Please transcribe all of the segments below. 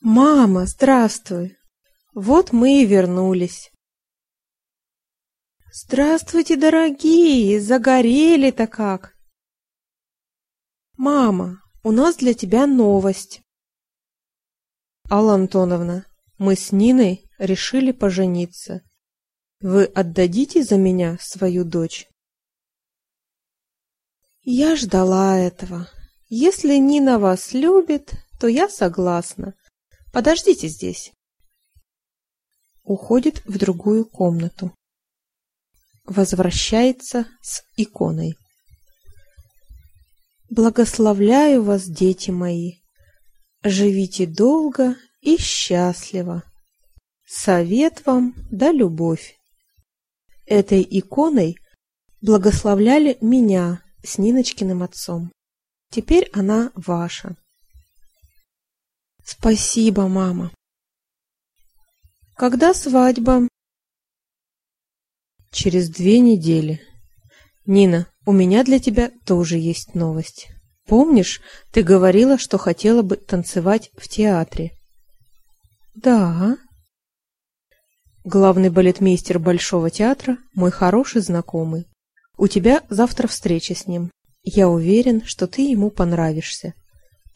Мама, здравствуй! Вот мы и вернулись. Здравствуйте, дорогие! Загорели-то как! Мама, у нас для тебя новость. Алла Антоновна, мы с Ниной решили пожениться. Вы отдадите за меня свою дочь? Я ждала этого. Если Нина вас любит, то я согласна. Подождите здесь. Уходит в другую комнату. Возвращается с иконой. Благословляю вас, дети мои. Живите долго и счастливо. Совет вам да любовь. Этой иконой благословляли меня с Ниночкиным отцом. Теперь она ваша. Спасибо, мама. Когда свадьба? Через две недели. Нина, у меня для тебя тоже есть новость. Помнишь, ты говорила, что хотела бы танцевать в театре? Да. Главный балетмейстер Большого театра – мой хороший знакомый. У тебя завтра встреча с ним. Я уверен, что ты ему понравишься,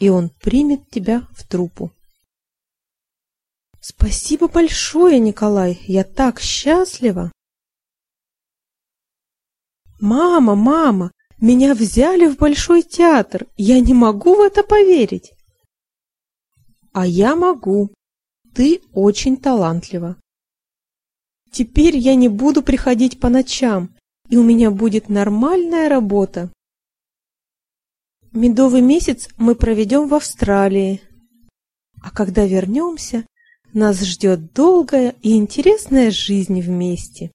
и он примет тебя в труппу. Спасибо большое, Николай, я так счастлива. Мама, мама, меня взяли в Большой театр. Я не могу в это поверить. А я могу. Ты очень талантлива. Теперь я не буду приходить по ночам, и у меня будет нормальная работа. Медовый месяц мы проведем в Австралии. А когда вернемся, нас ждет долгая и интересная жизнь вместе.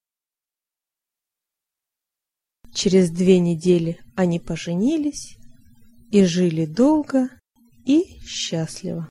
Через две недели они поженились и жили долго и счастливо.